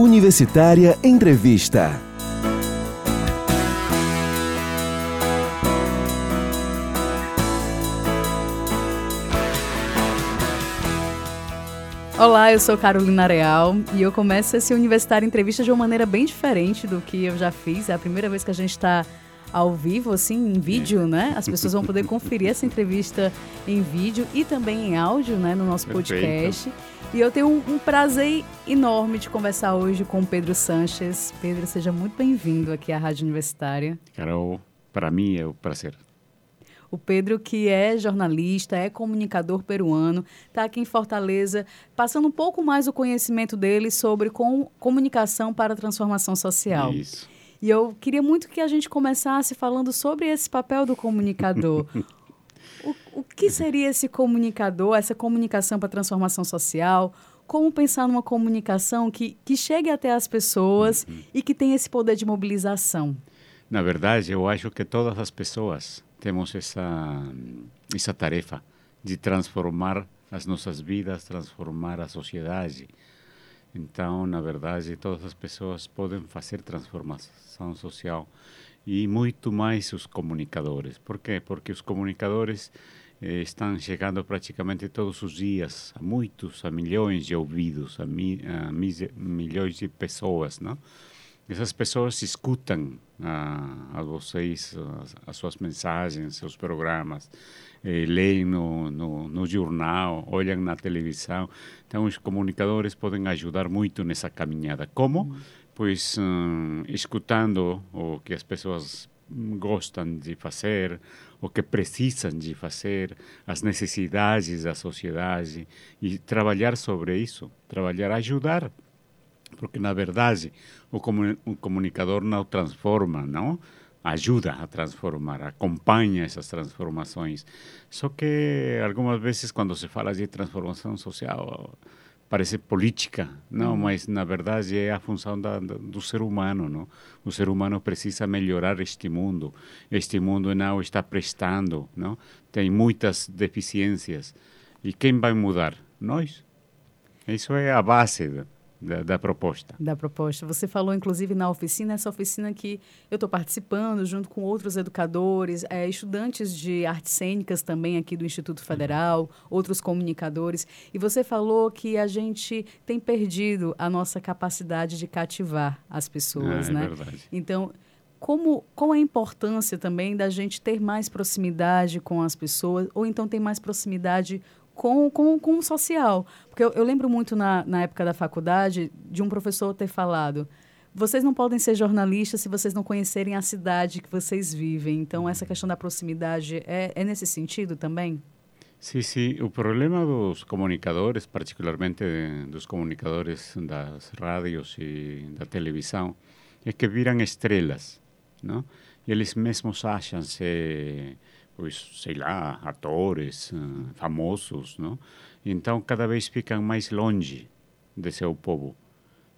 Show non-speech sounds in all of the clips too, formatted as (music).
Universitária Entrevista. Olá, eu sou Carolina Real e eu começo esse Universitário Entrevista de uma maneira bem diferente do que eu já fiz. É a primeira vez que a gente está ao vivo, assim, em vídeo, né? As pessoas vão poder conferir essa entrevista em vídeo e também em áudio, né, no nosso podcast. Perfeito. E eu tenho um, um, prazer enorme de conversar hoje com o Pedro Sanches. Pedro, seja muito bem-vindo aqui à Rádio Universitária. Carol, para mim é um prazer. O Pedro, que é jornalista, é comunicador peruano, está aqui em Fortaleza, passando um pouco mais o conhecimento dele sobre com, comunicação para a transformação social. Isso. E eu queria muito que a gente começasse falando sobre esse papel do comunicador. (laughs) o, o que seria esse comunicador, essa comunicação para a transformação social? Como pensar numa comunicação que, que chegue até as pessoas uhum. e que tenha esse poder de mobilização? Na verdade, eu acho que todas as pessoas temos essa, essa tarefa de transformar as nossas vidas, transformar a sociedade. Então, na verdade, todas as pessoas podem fazer transformação social e muito mais os comunicadores. Por quê? Porque os comunicadores eh, estão chegando praticamente todos os dias a muitos, a milhões de ouvidos, a, mi, a milhões de pessoas, não? Essas pessoas escutam a, a vocês as, as, suas mensagens, seus programas, eh, leem no, no, no, jornal, olham na televisão. Então, os comunicadores podem ajudar muito nessa caminhada. Como? Uhum. Pois um, escutando o que as pessoas gostam de fazer, o que precisam de fazer, as necessidades da sociedade e trabalhar sobre isso, trabalhar, ajudar porque na verdade o, comunicador não transforma, não? Ajuda a transformar, acompanha essas transformações. Só que algumas vezes quando se fala de transformação social parece política, não, uhum. mas na verdade é a função da, da, do ser humano, não? O ser humano precisa melhorar este mundo. Este mundo não está prestando, não? Tem muitas deficiências. E quem vai mudar? Nós. Isso é a base da, da, proposta. Da proposta. Você falou, inclusive, na oficina, essa oficina que eu estou participando junto com outros educadores, é, estudantes de artes cênicas também aqui do Instituto Federal, uhum. outros comunicadores. E você falou que a gente tem perdido a nossa capacidade de cativar as pessoas, é, né? É verdade. Então, como, qual a importância também da gente ter mais proximidade com as pessoas, ou então ter mais proximidade com, com, com o social. Porque eu, eu lembro muito na, na época da faculdade de um professor ter falado: vocês não podem ser jornalistas se vocês não conhecerem a cidade que vocês vivem. Então, essa questão da proximidade é, é nesse sentido também? Sim, sim. O problema dos comunicadores, particularmente dos comunicadores das rádios e da televisão, é que viram estrelas, não? Eles mesmos acham-se pois, sei lá, atores uh, famosos, não? Então cada vez ficam mais longe de seu povo,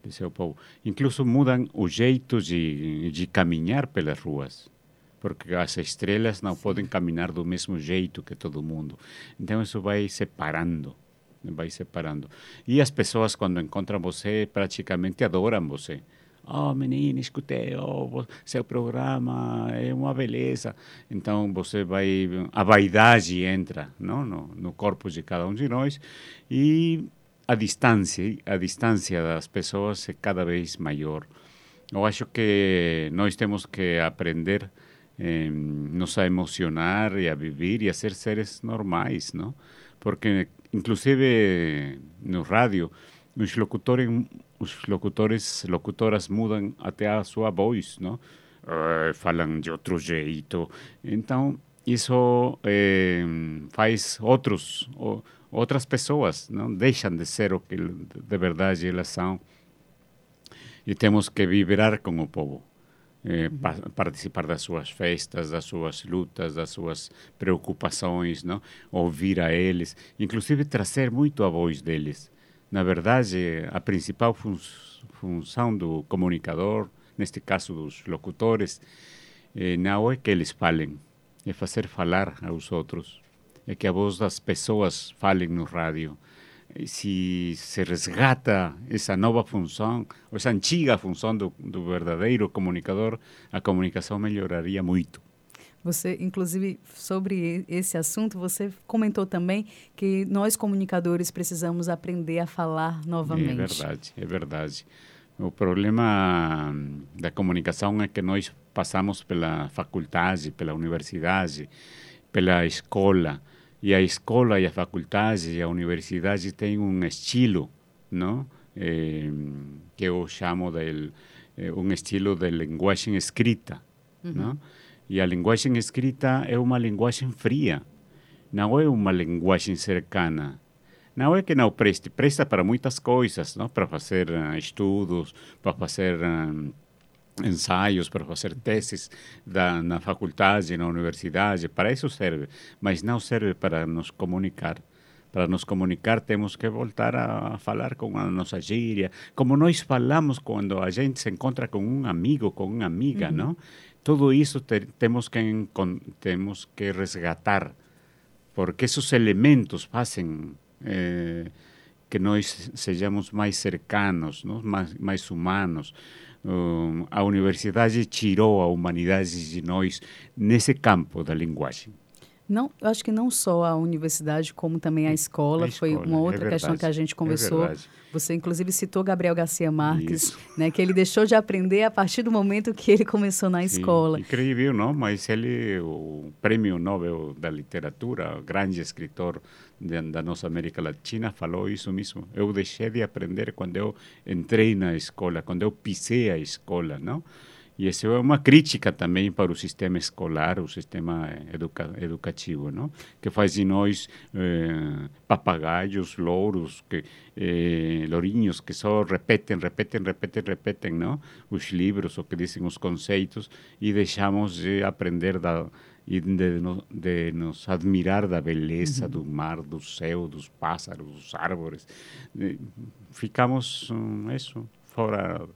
de seu povo. Incluso mudam o jeito de, de caminhar pelas ruas, porque as estrelas não Sim. podem caminhar do mesmo jeito que todo mundo. Então isso vai separando, vai separando. E as pessoas quando encontram você praticamente adoram você oh menina, escutei, oh, seu programa é uma beleza. Então você vai, a vaidade entra não? No, no corpo de cada um de nós e a distância, a distância das pessoas é cada vez maior. Eu acho que nós temos que aprender eh, nos a emocionar e a viver e a ser seres normais, não? Porque inclusive no rádio os locutores os locutores, locutoras mudam até a sua voz, não? Uh, falam de outro jeito. Então, isso eh, faz outros, outras pessoas, não deixam de ser o que de verdade elas são. E temos que vibrar com o povo. Eh, pa participar das suas festas, das suas lutas, das suas preocupações, não? ouvir a eles, inclusive trazer muito a voz deles na verdade, a principal fun função do comunicador, neste caso dos locutores, eh, não é que eles falem, é fazer falar aos outros, é que a voz das pessoas falem no rádio, se se resgata essa nova função, essa antiga função do, do verdadeiro comunicador, a comunicação melhoraria muito. Você, inclusive, sobre esse assunto, você comentou também que nós comunicadores precisamos aprender a falar novamente. É verdade, é verdade. O problema da comunicação é que nós passamos pela faculdade, pela universidade, pela escola, e a escola e a faculdade e a universidade têm um estilo, não? Eh, que eu chamo de eh, um estilo de linguagem escrita, uhum. não? E a linguagem escrita é uma linguagem fria, não é uma linguagem cercana. Não é que não preste, presta para muitas coisas, não? para fazer uh, estudos, para fazer uh, ensaios, para fazer teses da, na faculdade, na universidade, para isso serve, mas não serve para nos comunicar. Para nos comunicar, temos que voltar a falar com a nossa gíria, como nós falamos quando a gente se encontra com um amigo, com uma amiga, uhum. não? Tudo isso te, temos, que, resgatar, porque esses elementos fazem eh, que nós sejamos mais cercanos, não? mais, humanos. Um, a universidade tirou a humanidade de nós nesse campo da linguagem. Não, eu acho que não só a universidade, como também a escola, a escola foi uma é outra é questão que a gente é conversou. É Você, inclusive, citou Gabriel Garcia Marques, né, que ele deixou de aprender a partir do momento que ele começou na Sim, escola. Incrível, não? Mas ele, o prêmio Nobel da Literatura, grande escritor de, da nossa América Latina, falou isso mesmo. Eu deixei de aprender quando eu entrei na escola, quando eu pisei a escola, não? E isso é uma crítica também para o sistema escolar, o sistema educa educativo, não? que faz de nós eh, papagaios, louros, que, eh, lourinhos que só repetem, repetem, repetem, repetem não? os livros, o que dizem os conceitos, e deixamos de aprender da, e de, de, nos admirar da beleza uhum. do mar, do céu, dos pássaros, dos árvores. Ficamos, um, isso, fora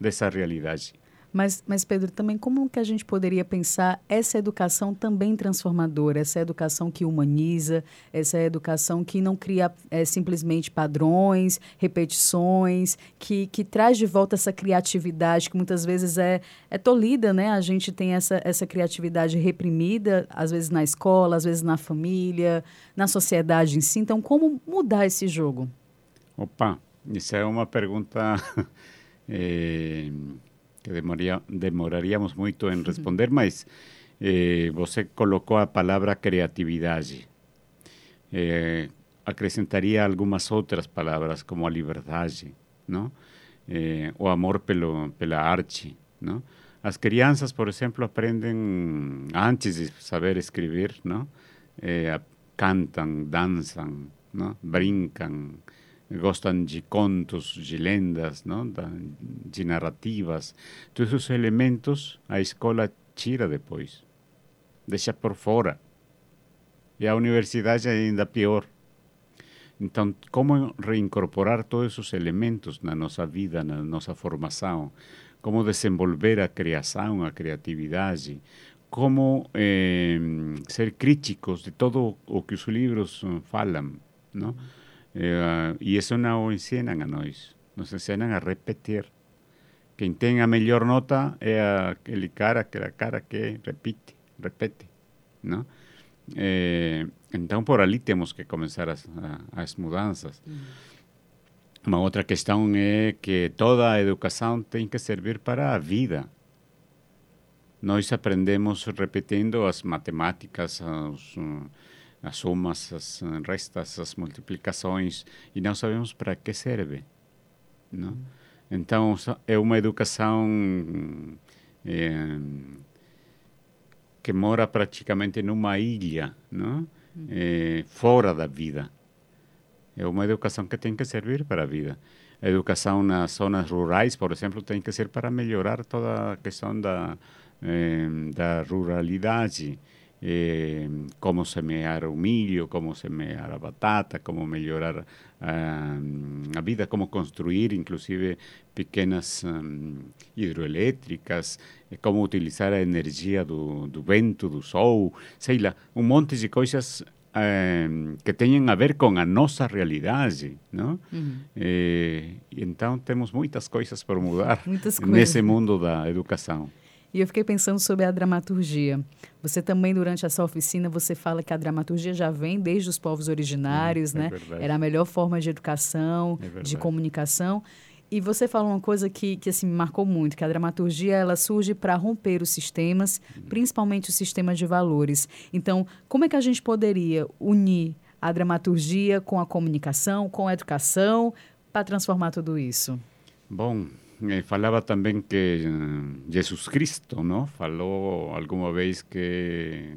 dessa realidade. Mas, mas, Pedro, também como que a gente poderia pensar essa educação também transformadora, essa educação que humaniza, essa educação que não cria é, simplesmente padrões, repetições, que, que traz de volta essa criatividade que muitas vezes é, é tolhida, né? A gente tem essa, essa criatividade reprimida, às vezes na escola, às vezes na família, na sociedade em si. Então, como mudar esse jogo? Opa, isso é uma pergunta... (laughs) Eh que demoraria, demoraríamos muito em responder, mas eh, você colocou a palavra criatividade. Eh, acrescentaria algumas outras palavras, como a liberdade, não? Eh, o amor pelo, pela arte, não? As crianças, por exemplo, aprendem antes de saber escrever, não? Eh, cantam, dançam, não? brincam, gostam de contos, de lendas, não? de narrativas. Todos esses elementos a escola tira depois, deixa por fora. E a universidade é ainda pior. Então, como reincorporar todos esses elementos na nossa vida, na nossa formação? Como desenvolver a criação, a criatividade? Como eh, ser críticos de todo o que os livros falam, não? Eh, e isso não ensinam a nós. Nos ensinam a repetir. Quem tem a melhor nota é aquele cara, aquela cara que repite, repete, não? Eh, então, por ali temos que começar as, as mudanças. Uhum. Uma outra questão é que toda a educação tem que servir para a vida. Nós aprendemos repetindo as matemáticas, os, as somas, as restas, as multiplicações, e não sabemos para que serve. Não? Então, é uma educação é, que mora praticamente numa ilha, não? É, fora da vida. É uma educação que tem que servir para a vida. A educação nas zonas rurais, por exemplo, tem que ser para melhorar toda a questão da, da ruralidade eh, como semear o milho, como semear a batata, como melhorar uh, a vida, como construir inclusive pequenas um, hidroelétricas, como utilizar a energia do, do vento, do sol, sei lá, um monte de coisas eh, que tenham a ver com a nossa realidade, não? Uhum. Eh, então temos muitas coisas por mudar (laughs) Muitas coisas. nesse mundo da educação. E eu fiquei pensando sobre a dramaturgia. Você também, durante essa oficina, você fala que a dramaturgia já vem desde os povos originários, Uhum, é né? Era a melhor forma de educação, É de comunicação. E você falou uma coisa que, que assim, me marcou muito, que a dramaturgia ela surge para romper os sistemas, Uhum. principalmente os sistemas de valores. Então, como é que a gente poderia unir a dramaturgia com a comunicação, com a educação, para transformar tudo isso? Bom, eh, falava também que eh, Jesus Cristo, não? Falou alguma vez que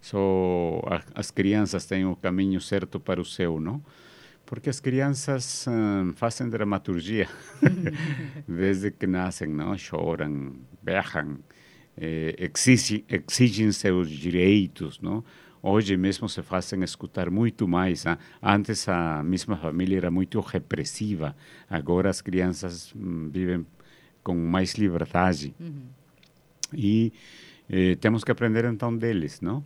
só as crianças têm o caminho certo para o céu, não? Porque as crianças eh, fazem dramaturgia (laughs) desde que nascem, não? Choram, berram, eh, exigem, exigem seus direitos, não? Hoje mesmo se fazem escutar muito mais. ah. Antes a mesma família era muito repressiva. Agora as crianças hum, vivem com mais liberdade. E eh, temos que aprender então deles, não?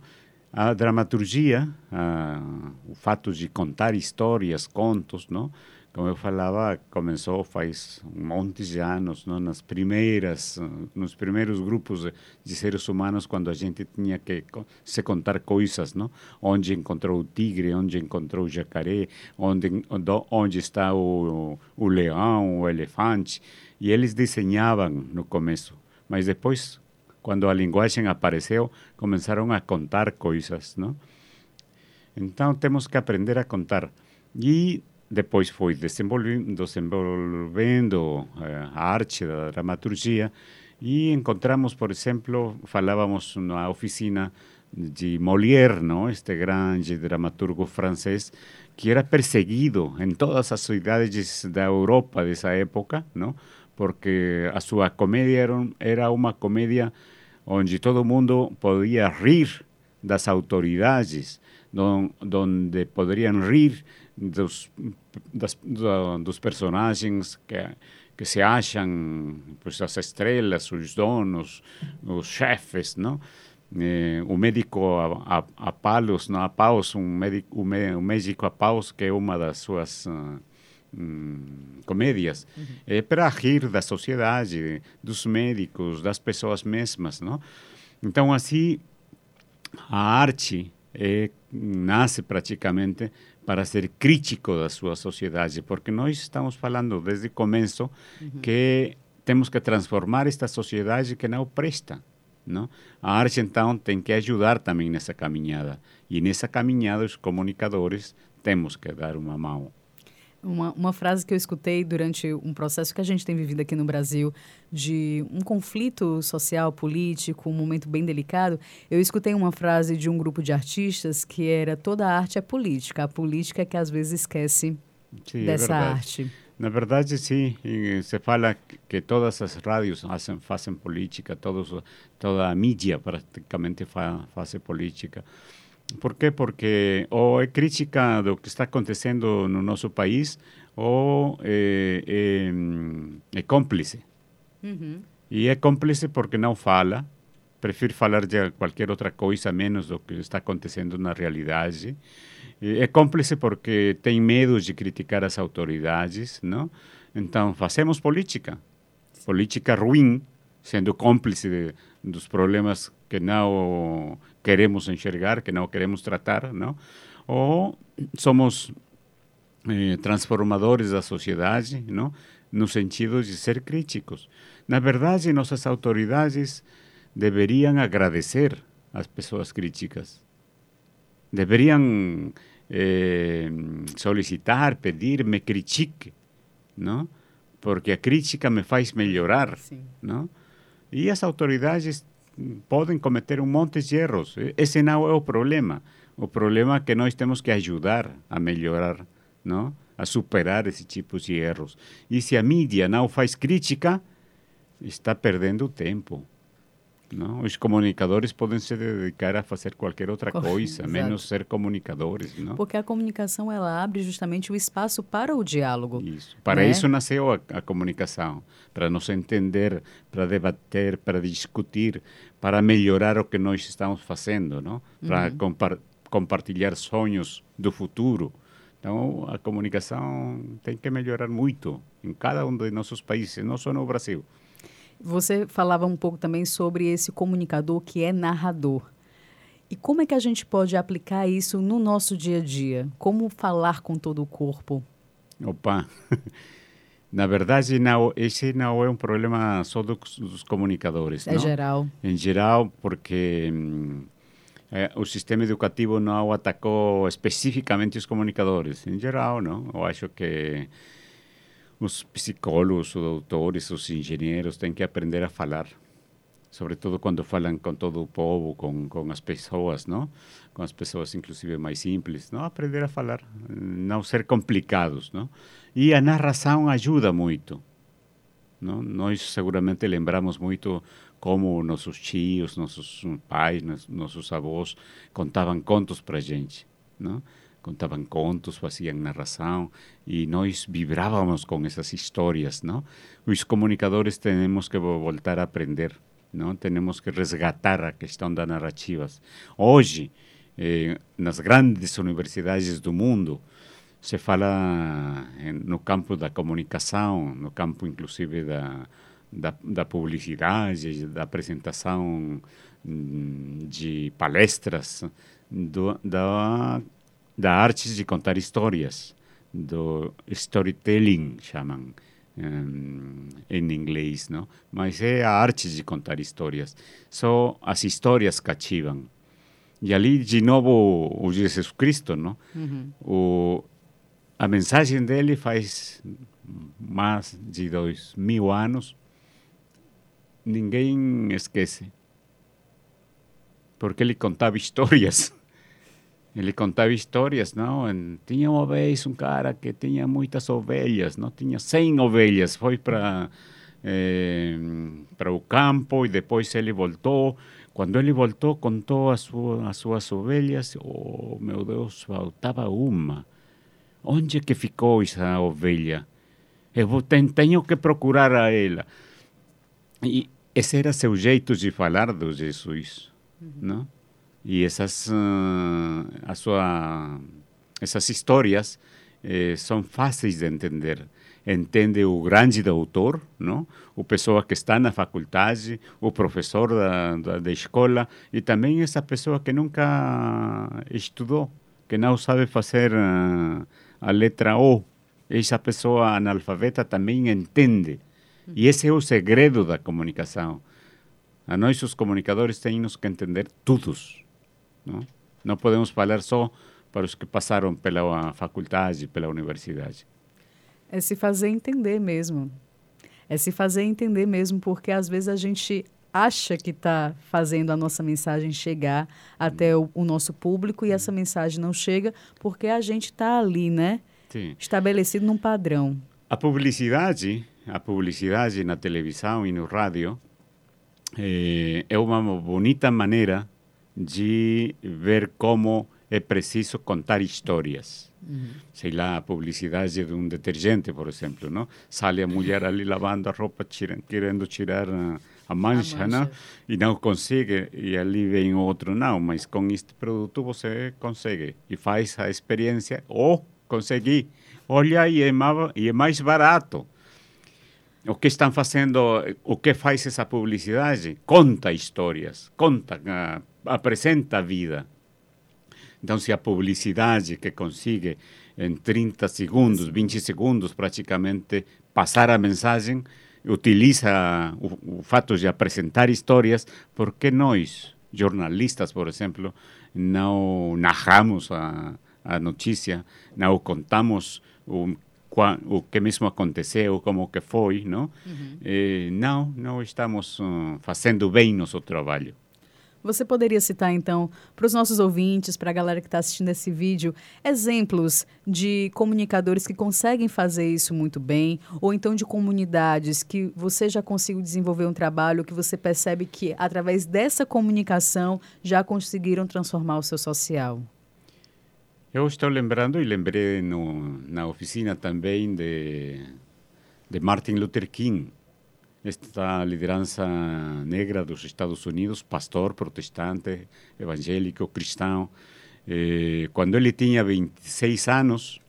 A dramaturgia, ah, o fato de contar histórias, contos, não? Como eu falava, começou faz um monte de anos, não? Nas primeiras, nos primeiros grupos de, seres humanos, quando a gente tinha que se contar coisas, não? Onde encontrou o tigre, onde encontrou o jacaré, onde, onde está o, o leão, o elefante. E eles desenhavam no começo, mas depois quando a linguagem apareceu, começaram a contar coisas, não? Então temos que aprender a contar. E depois foi desenvolvi- desenvolvendo eh, a arte da dramaturgia e encontramos, por exemplo, falávamos na oficina de Molière, não? Este grande dramaturgo francês que era perseguido em todas as cidades da Europa dessa época, não? Porque a sua comédia era, era uma comédia onde todo mundo podia rir das autoridades, don- donde poderiam rir dos, das, da- dos personagens que, que se acham pues, as estrelas, os donos, os chefes, não? Eh, o médico a, a, a palos, não, a paus, um médico, o, mé- o médico a paus, que é uma das suas ah, hum, comédias, é para rir da sociedade, dos médicos, das pessoas mesmas, não? Então, assim, a arte é, nasce praticamente para ser crítico da sua sociedade, porque nós estamos falando desde o começo que temos que transformar esta sociedade que não presta. Não? A arte, então, tem que ajudar também nessa caminhada. E nessa caminhada, os comunicadores temos que dar uma mão. Uma, uma frase que eu escutei durante um processo que a gente tem vivido aqui no Brasil, de um conflito social, político, um momento bem delicado, eu escutei uma frase de um grupo de artistas que era toda arte é política, a política é que às vezes esquece Sim, é dessa verdade. arte. Na verdade, sim. E se fala que todas as rádios fazem, fazem política, todos, toda a mídia praticamente fa, faz política. Por quê? Porque ou é crítica do que está acontecendo no nosso país ou é, é, é cúmplice. E é cúmplice porque não fala, prefere falar de qualquer outra coisa menos do que está acontecendo na realidade. E É cúmplice porque tem medo de criticar as autoridades, não? Então, fazemos política. Política ruim, sendo cúmplice de, dos problemas que não queremos enxergar, que não queremos tratar, não? Ou somos eh, transformadores da sociedade, não? no sentido de ser críticos. Na verdade, nossas autoridades deveriam agradecer às pessoas críticas. Deveriam eh, solicitar, pedir, me critique, não? Porque a crítica me faz melhorar, Sim. não? E as autoridades podem cometer um monte de erros. Esse não é o problema. O problema é que nós temos que ajudar a melhorar, não? A superar esse tipo de erros. E se a mídia não faz crítica, está perdendo tempo. Não? Os comunicadores podem se dedicar a fazer qualquer outra Co- coisa, Exato. (laughs) menos ser comunicadores, não? Porque a comunicação ela abre justamente o espaço para o diálogo. Isso. Para né? isso nasceu a, a comunicação, para nos entender, para debater, para discutir, para melhorar o que nós estamos fazendo, não? Para compar- compartilhar sonhos do futuro. Então, a comunicação tem que melhorar muito em cada um de nossos países, não só no Brasil. Você falava um pouco também sobre esse comunicador que é narrador. E como é que a gente pode aplicar isso no nosso dia a dia? Como falar com todo o corpo? Opa! (laughs) Na verdade, não, esse não é um problema só dos, dos comunicadores. É não? geral. Em geral, porque hum, é, o sistema educativo não atacou especificamente os comunicadores. Em geral, não. Eu acho que os psicólogos, os doutores, os engenheiros têm que aprender a falar. Sobretudo quando falam com todo o povo, com, com as pessoas, não? Com as pessoas, inclusive, mais simples. Não? Aprender a falar, não ser complicados, não? E a narração ajuda muito. Não? Nós seguramente lembramos muito como nossos tios, nossos pais, nossos avós contavam contos para gente. Não? Contavam contos, faziam narração e nós vibrávamos com essas histórias. Não? Os comunicadores temos que voltar a aprender. Não? Temos que resgatar a questão das narrativas. Hoje, eh, nas grandes universidades do mundo, se fala no campo da comunicação, no campo inclusive da, da, da publicidade, da apresentação hum, de palestras, do, da, da arte de contar histórias, do storytelling, chamam um, em inglês, não? Mas é a arte de contar histórias. Só as histórias cativam. E ali, de novo, o Jesus Cristo, não? Uhum. O, a mensagem dele faz mais de dois mil anos. Ninguém esquece. Porque ele contava (laughs) histórias. Ele contava histórias, não? Tinha uma vez um cara que tinha muitas ovelhas, não? Tinha 100 ovelhas. Foi para eh, para o campo e depois ele voltou. Quando ele voltou, contou as, suas, as suas ovelhas. Oh, meu Deus, faltava uma. Onde que ficou essa ovelha? Eu tenho que procurar a ela. E esse era seu jeito de falar do Jesus, uhum. não? E essas, uh, a sua, essas histórias eh, são fáceis de entender. Entende o grande doutor, não? o pessoa que está na faculdade, o professor da, da, da escola e também essa pessoa que nunca estudou, que não sabe fazer uh, a letra O. Essa pessoa analfabeta também entende. E esse é o segredo da comunicação. A nós, os comunicadores, temos que entender todos. Não, não podemos falar só para os que passaram pela faculdade, pela universidade. É se fazer entender mesmo. É se fazer entender mesmo, porque às vezes a gente acha que está fazendo a nossa mensagem chegar até o, o, nosso público e essa mensagem não chega porque a gente está ali, né? Sim. Estabelecido num padrão. A publicidade, a publicidade na televisão e no rádio é, é uma bonita maneira de ver como é preciso contar histórias. Uhum. Sei lá, a publicidade de um detergente, por exemplo, não? Sale a mulher ali (laughs) lavando a roupa, tira, querendo tirar a, a mancha, a mancha. Não? e não consegue, e ali vem outro, não, mas com este produto você consegue, e faz a experiência, oh, consegui, olha, e é mais, e é mais barato. O que estão fazendo, o que faz essa publicidade? Conta histórias, conta, uh, apresenta a vida. Então, se a publicidade que consiga em 30 segundos, 20 segundos praticamente passar a mensagem, utiliza o, o fato de apresentar histórias, por que nós, jornalistas, por exemplo, não narramos a, a notícia, não contamos o, o que mesmo aconteceu, como que foi, não? Uhum. Eh, não, não estamos uh, fazendo bem nosso trabalho. Você poderia citar, então, para os nossos ouvintes, para a galera que está assistindo esse vídeo, exemplos de comunicadores que conseguem fazer isso muito bem, ou então de comunidades que você já conseguiu desenvolver um trabalho que você percebe que, através dessa comunicação, já conseguiram transformar o seu social? Eu estou lembrando e lembrei no, na oficina também de, de Martin Luther King, esta liderança negra dos Estados Unidos, pastor, protestante, evangélico, cristão, Eh, quando ele tinha 26 anos,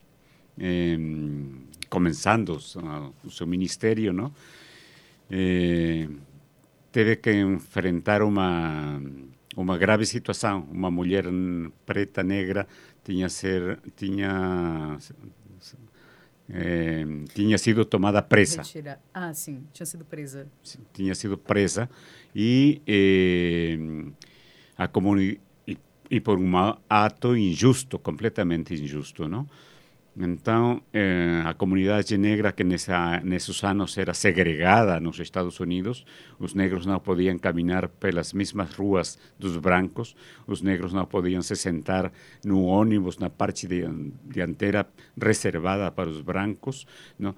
eh, começando o seu ministério, teve que enfrentar uma uma grave situação. Uma mulher preta, negra, tinha ser tinha é, tinha sido tomada presa. Retira. Ah, sim, tinha sido presa. Tinha sido presa e é, a e, e, por um ato injusto, completamente injusto, não? Então, eh, a comunidade negra que nessa, nesses anos era segregada nos Estados Unidos, os negros não podiam caminhar pelas mesmas ruas dos brancos, os negros não podiam se sentar no ônibus na parte de, dianteira reservada para os brancos, não,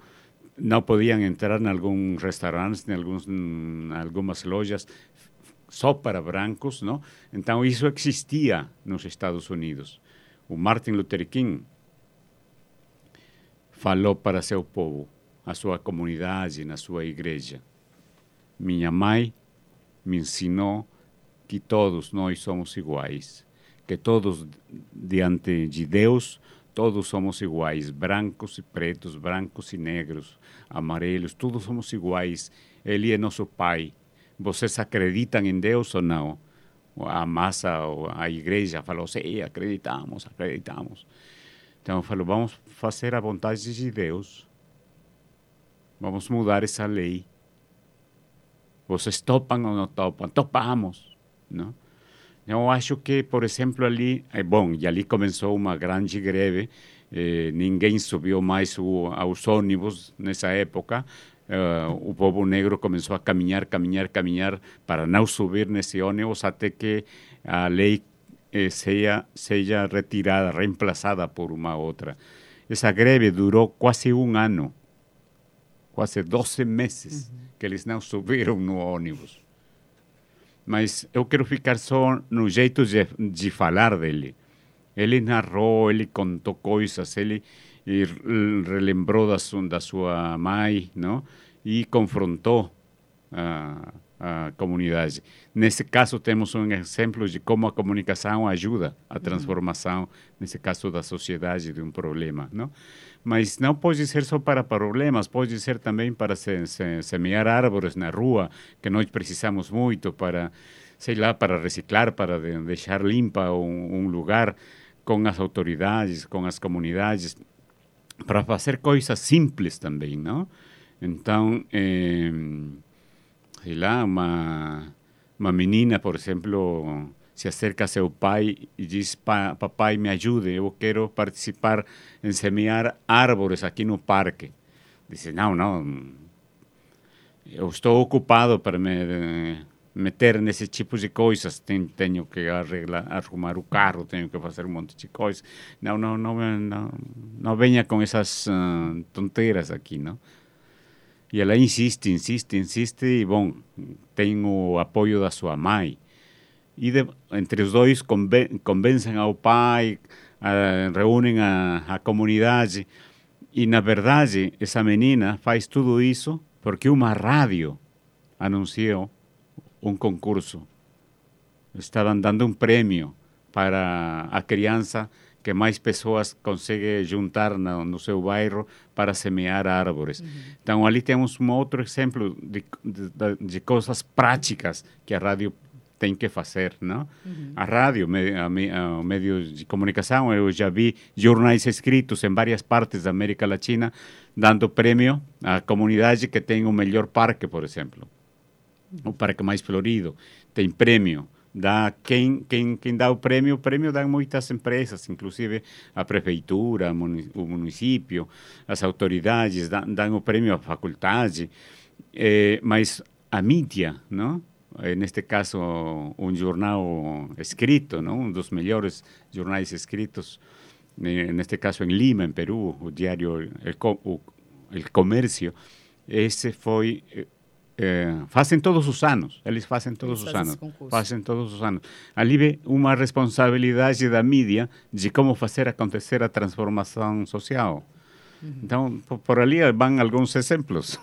não podiam entrar em alguns restaurantes, em alguns, em algumas lojas só para brancos, não? Então isso existia nos Estados Unidos. O Martin Luther King falou para seu povo, a sua comunidade, na sua igreja. Minha mãe me ensinou que todos nós somos iguais, que todos diante de Deus todos somos iguais, brancos e pretos, brancos e negros, amarelos, todos somos iguais. Ele é nosso Pai. Vocês acreditam em Deus ou não? A massa, a igreja falou, sim, acreditamos, acreditamos. Então falou, vamos fazer a vontade de Deus. Vamos mudar essa lei. Vocês topam ou não topam? Topamos, não? Eu acho que, por exemplo, ali, é bom, e ali começou uma grande greve, eh, ninguém subiu mais o, aos ônibus nessa época, o povo negro começou a caminhar, caminhar, caminhar para não subir nesse ônibus até que a lei eh, seja retirada, reemplazada por uma outra. Essa greve durou quase um ano, quase 12 meses, uhum. que eles não subiram no ônibus. Mas eu quero ficar só no jeito de, de falar dele. Ele narrou, ele contou coisas, ele relembrou da, da sua mãe, não? E confrontou. Uh, a comunidade. Nesse caso, temos um exemplo de como a comunicação ajuda a transformação, uhum. nesse caso, da sociedade, de um problema. Não? Mas não pode ser só para problemas, pode ser também para se, se, semear árvores na rua, que nós precisamos muito para, sei lá, para reciclar, para de, deixar limpa um, um lugar com as autoridades, com as comunidades, para fazer coisas simples também, não? Então, eh, lá, uma, uma menina, por exemplo, se acerca a seu pai e diz: Papai, me ajude, eu quero participar em semear árvores aqui no parque. Diz: Não, não, eu estou ocupado para me meter nesse tipo de coisas. Tenho, que arreglar, arrumar o carro, tenho que fazer um monte de coisas. Não, não, não, não, não venha com essas uh, tonteiras aqui, não? E ela insiste, insiste, insiste, e bom, tem o apoio da sua mãe. E de, entre os dois conven, convencem ao pai, a, reúnem a, a comunidade. E, na verdade, essa menina faz tudo isso porque uma rádio anunciou um concurso. Estavam dando um prêmio para a criança que mais pessoas conseguem juntar no, no seu bairro para semear árvores. Uhum. Então, ali temos um outro exemplo de, de, de, coisas práticas que a rádio tem que fazer, não? Uhum. A rádio, o meio de comunicação, eu já vi jornais escritos em várias partes da América Latina dando prêmio à comunidade que tem o melhor parque, por exemplo. O parque mais florido tem prêmio dá quem, quem, quem dá o prêmio, o prêmio dá muitas empresas, inclusive a prefeitura, o município, as autoridades dão, dão o prêmio à faculdade, eh, mas a mídia, não? Neste caso, um jornal escrito, não? um dos melhores jornais escritos, eh, neste caso em Lima, em Peru, o diário El, o, El Comércio, esse foi é, fazem todos os anos, eles fazem todos eles os anos, fazem todos os anos. Ali vê uma responsabilidade da mídia de como fazer acontecer a transformação social. Uhum. Então, por, por ali vão alguns exemplos.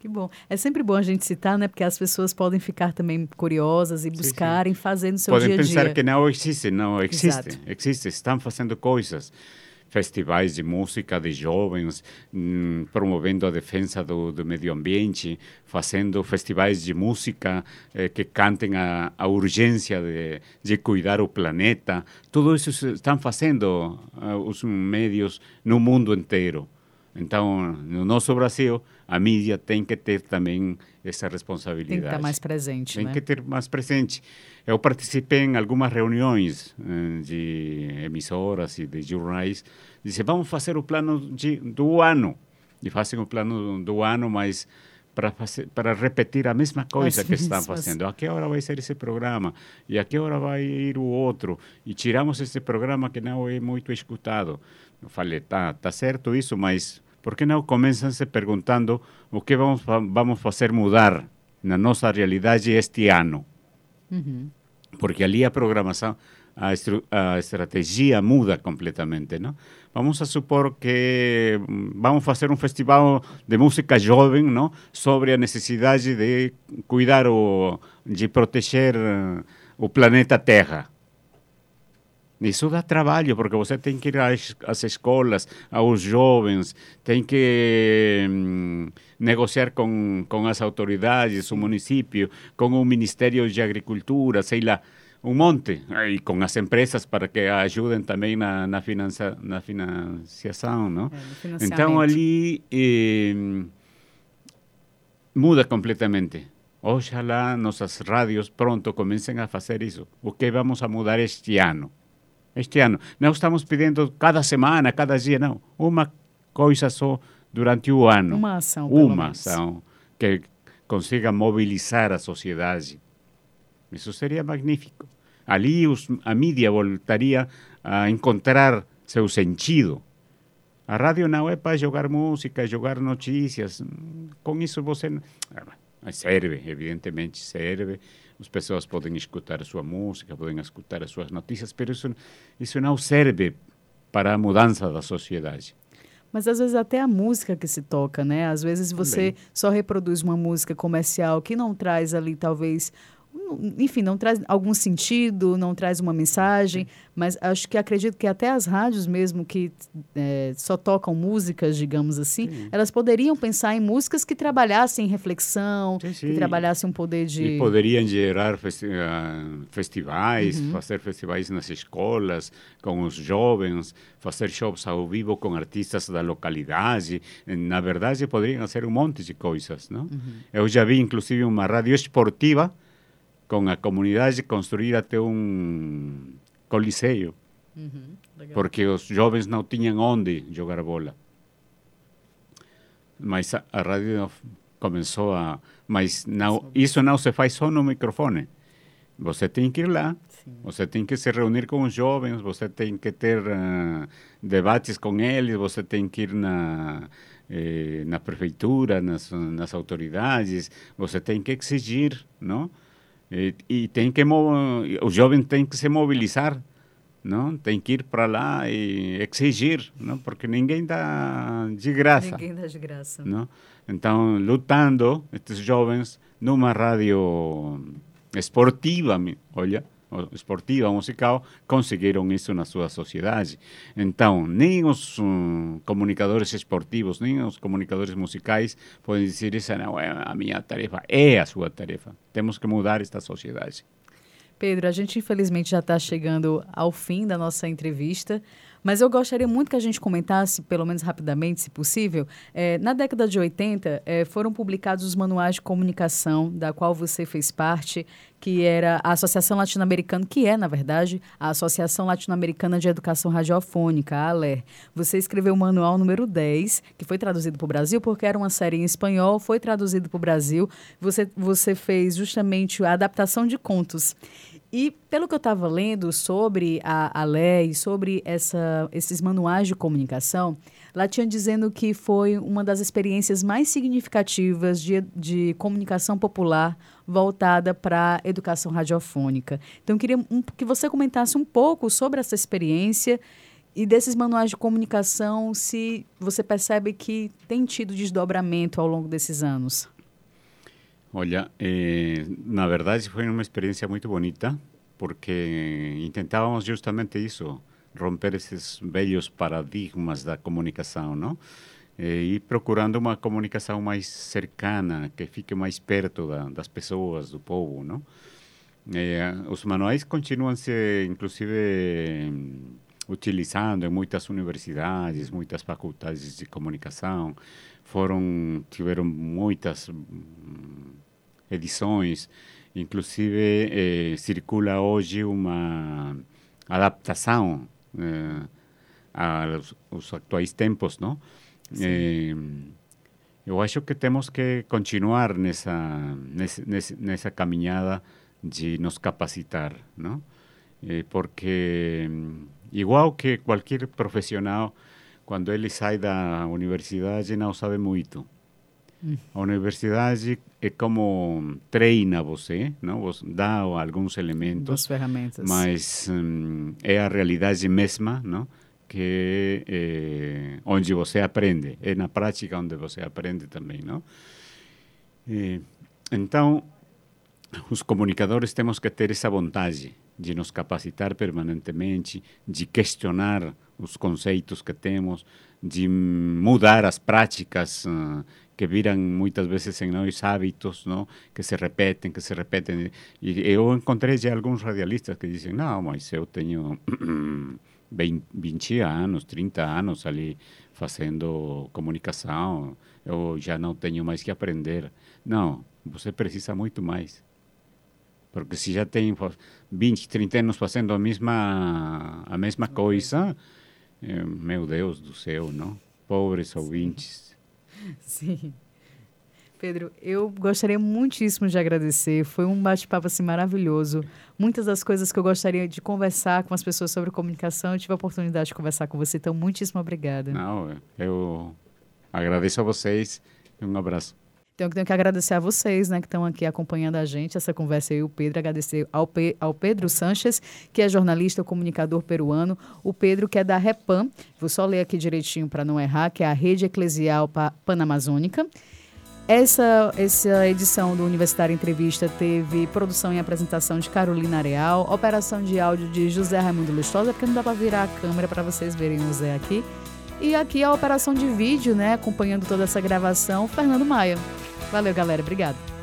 Que bom. É sempre bom a gente citar, né? Porque as pessoas podem ficar também curiosas e buscarem sim, sim. fazer no seu podem dia a dia. Podem pensar que não existe, não existe. Exato. Existe, estão fazendo coisas. Festivais de música de jovens, hum, promovendo a defesa do, do, meio ambiente, fazendo festivais de música eh, que cantem a, a urgência de, de, cuidar o planeta. Tudo isso estão fazendo uh, os médios no mundo inteiro. Então, no nosso Brasil, a mídia tem que ter também essa responsabilidade. Tem que estar mais presente, Tem né? que ter mais presente. Eu participei em algumas reuniões eh, de emissoras e de jornais. Dizem, vamos fazer o plano de, do ano. E fazem o plano do ano, mas para, fazer, para repetir a mesma coisa As que estão fazendo. A que hora vai ser esse programa? E a que hora vai ir o outro? E tiramos esse programa que não é muito escutado. Eu falei, tá, tá certo isso, mas por que não começam se perguntando o que vamos, vamos fazer mudar na nossa realidade este ano? Uhum. Porque ali a programação, a, a estratégia muda completamente, não? Vamos a supor que vamos fazer um festival de música jovem, não? Sobre a necessidade de cuidar o, de proteger o planeta Terra. Isso dá trabalho, porque você tem que ir às, às escolas, aos jovens, tem que hum, negociar com, com as autoridades, o município, com o Ministério de Agricultura, sei lá, um monte. E com as empresas para que ajudem também na, na, finança, na financiação, não? É, então ali eh, muda completamente. Oxalá nossas rádios pronto comecem a fazer isso. O que vamos a mudar este ano? Este ano. Não estamos pedindo cada semana, cada dia, não. Uma coisa só durante o ano. Uma ação, Uma ação que consiga mobilizar a sociedade. Isso seria magnífico. Ali os, a mídia voltaria a encontrar seu sentido. A rádio não é para jogar música, jogar notícias. Com isso você. Serve, evidentemente serve, as pessoas podem escutar a sua música, podem escutar as suas notícias, mas isso, isso não serve para a mudança da sociedade. Mas às vezes até a música que se toca, né? Às vezes você Também. só reproduz uma música comercial que não traz ali talvez enfim, não traz algum sentido, não traz uma mensagem, mas acho que acredito que até as rádios mesmo que é, só tocam músicas, digamos assim, sim. elas poderiam pensar em músicas que trabalhassem reflexão, sim, sim. que trabalhassem um poder de... E poderiam gerar festi uh, festivais, uhum. fazer festivais nas escolas, com os jovens, fazer shows ao vivo com artistas da localidade. Na verdade, poderiam fazer um monte de coisas, não? Uhum. Eu já vi, inclusive, uma rádio esportiva com a comunidade construir até um coliseu, uhum, porque os jovens não tinham onde jogar bola. Mas a, a rádio começou a... Mas não, isso não se faz só no microfone. Você tem que ir lá, Sim. você tem que se reunir com os jovens, você tem que ter uh, debates com eles, você tem que ir na, eh, na prefeitura, nas, nas autoridades, você tem que exigir, não? E, e tem que o jovem tem que se mobilizar, não? Tem que ir para lá e exigir, não? Porque ninguém dá de graça. Ninguém dá de graça. Não? Então, lutando estes jovens numa rádio esportiva, olha, esportiva, musical, conseguiram isso na sua sociedade. Então, nem os um, comunicadores esportivos, nem os comunicadores musicais podem dizer essa não é a minha tarefa, é a sua tarefa. Temos que mudar esta sociedade. Pedro, a gente infelizmente já está chegando ao fim da nossa entrevista. Mas eu gostaria muito que a gente comentasse, pelo menos rapidamente, se possível. É, na década de 80, é, foram publicados os manuais de comunicação, da qual você fez parte, que era a Associação Latino-Americana, que é, na verdade, a Associação Latino-Americana de Educação Radiofônica, a ALER. Você escreveu o manual número 10, que foi traduzido para o Brasil, porque era uma série em espanhol, foi traduzido para o Brasil. Você, você fez justamente a adaptação de contos. E pelo que eu estava lendo sobre a, a lei, sobre essa, esses manuais de comunicação, lá tinha dizendo que foi uma das experiências mais significativas de, de comunicação popular voltada para a educação radiofônica. Então, eu queria um, que você comentasse um pouco sobre essa experiência E desses manuais de comunicação, se você percebe que tem tido desdobramento ao longo desses anos? Olha, eh, na verdade foi uma experiência muito bonita, porque intentávamos justamente isso, romper esses velhos paradigmas da comunicação, não? E procurando uma comunicação mais cercana, que fique mais perto da, das pessoas, do povo, não? Eh, os manuais continuam se, inclusive, utilizando em muitas universidades, muitas faculdades de comunicação, foram tiveram muitas hum, edições, inclusive eh, circula hoje uma adaptação eh, aos, aos, atuais tempos, não? Eh, eu acho que temos que continuar nessa nessa, nessa caminhada de nos capacitar, não? Eh, porque igual que qualquer profissional, quando ele sai da universidade não sabe muito. Hum. A universidade é como treina você, não? Você dá alguns elementos, mas hum, é a realidade mesma, não? Que é onde você aprende, é na prática onde você aprende também, não? E, então, os comunicadores temos que ter essa vontade de nos capacitar permanentemente, de questionar os conceitos que temos, de mudar as práticas uh, que viram muitas vezes em nós hábitos, não? que se repetem, que se repetem. E eu encontrei já alguns radialistas que dizem, não, mas eu tenho 20 (clears throat) anos, 30 anos ali fazendo comunicação, eu já não tenho mais que aprender. Não, você precisa muito mais. Porque se já tem 20, 30 anos fazendo a mesma, a mesma coisa, eh, meu Deus do céu, não? Pobres ouvintes. (laughs) Sim. Pedro, eu gostaria muitíssimo de agradecer. Foi um bate-papo assim, maravilhoso. Muitas das coisas que eu gostaria de conversar com as pessoas sobre comunicação, eu tive a oportunidade de conversar com você. Então, muitíssimo obrigada. Não, eu agradeço a vocês e um abraço. Então, eu tenho que agradecer a vocês, né, que estão aqui acompanhando a gente, essa conversa aí, o Pedro, agradecer ao, Pe ao Pedro Sanches, que é jornalista, comunicador peruano, o Pedro, que é da REPAM, vou só ler aqui direitinho para não errar, que é a Rede Eclesial Panamazônica. Essa, essa edição do Universitário Entrevista teve produção e apresentação de Carolina Areal, operação de áudio de José Raimundo Lustosa, porque não dá para virar a câmera para vocês verem o Zé aqui. E aqui a operação de vídeo, né, acompanhando toda essa gravação, Fernando Maia. Valeu, galera. Obrigado.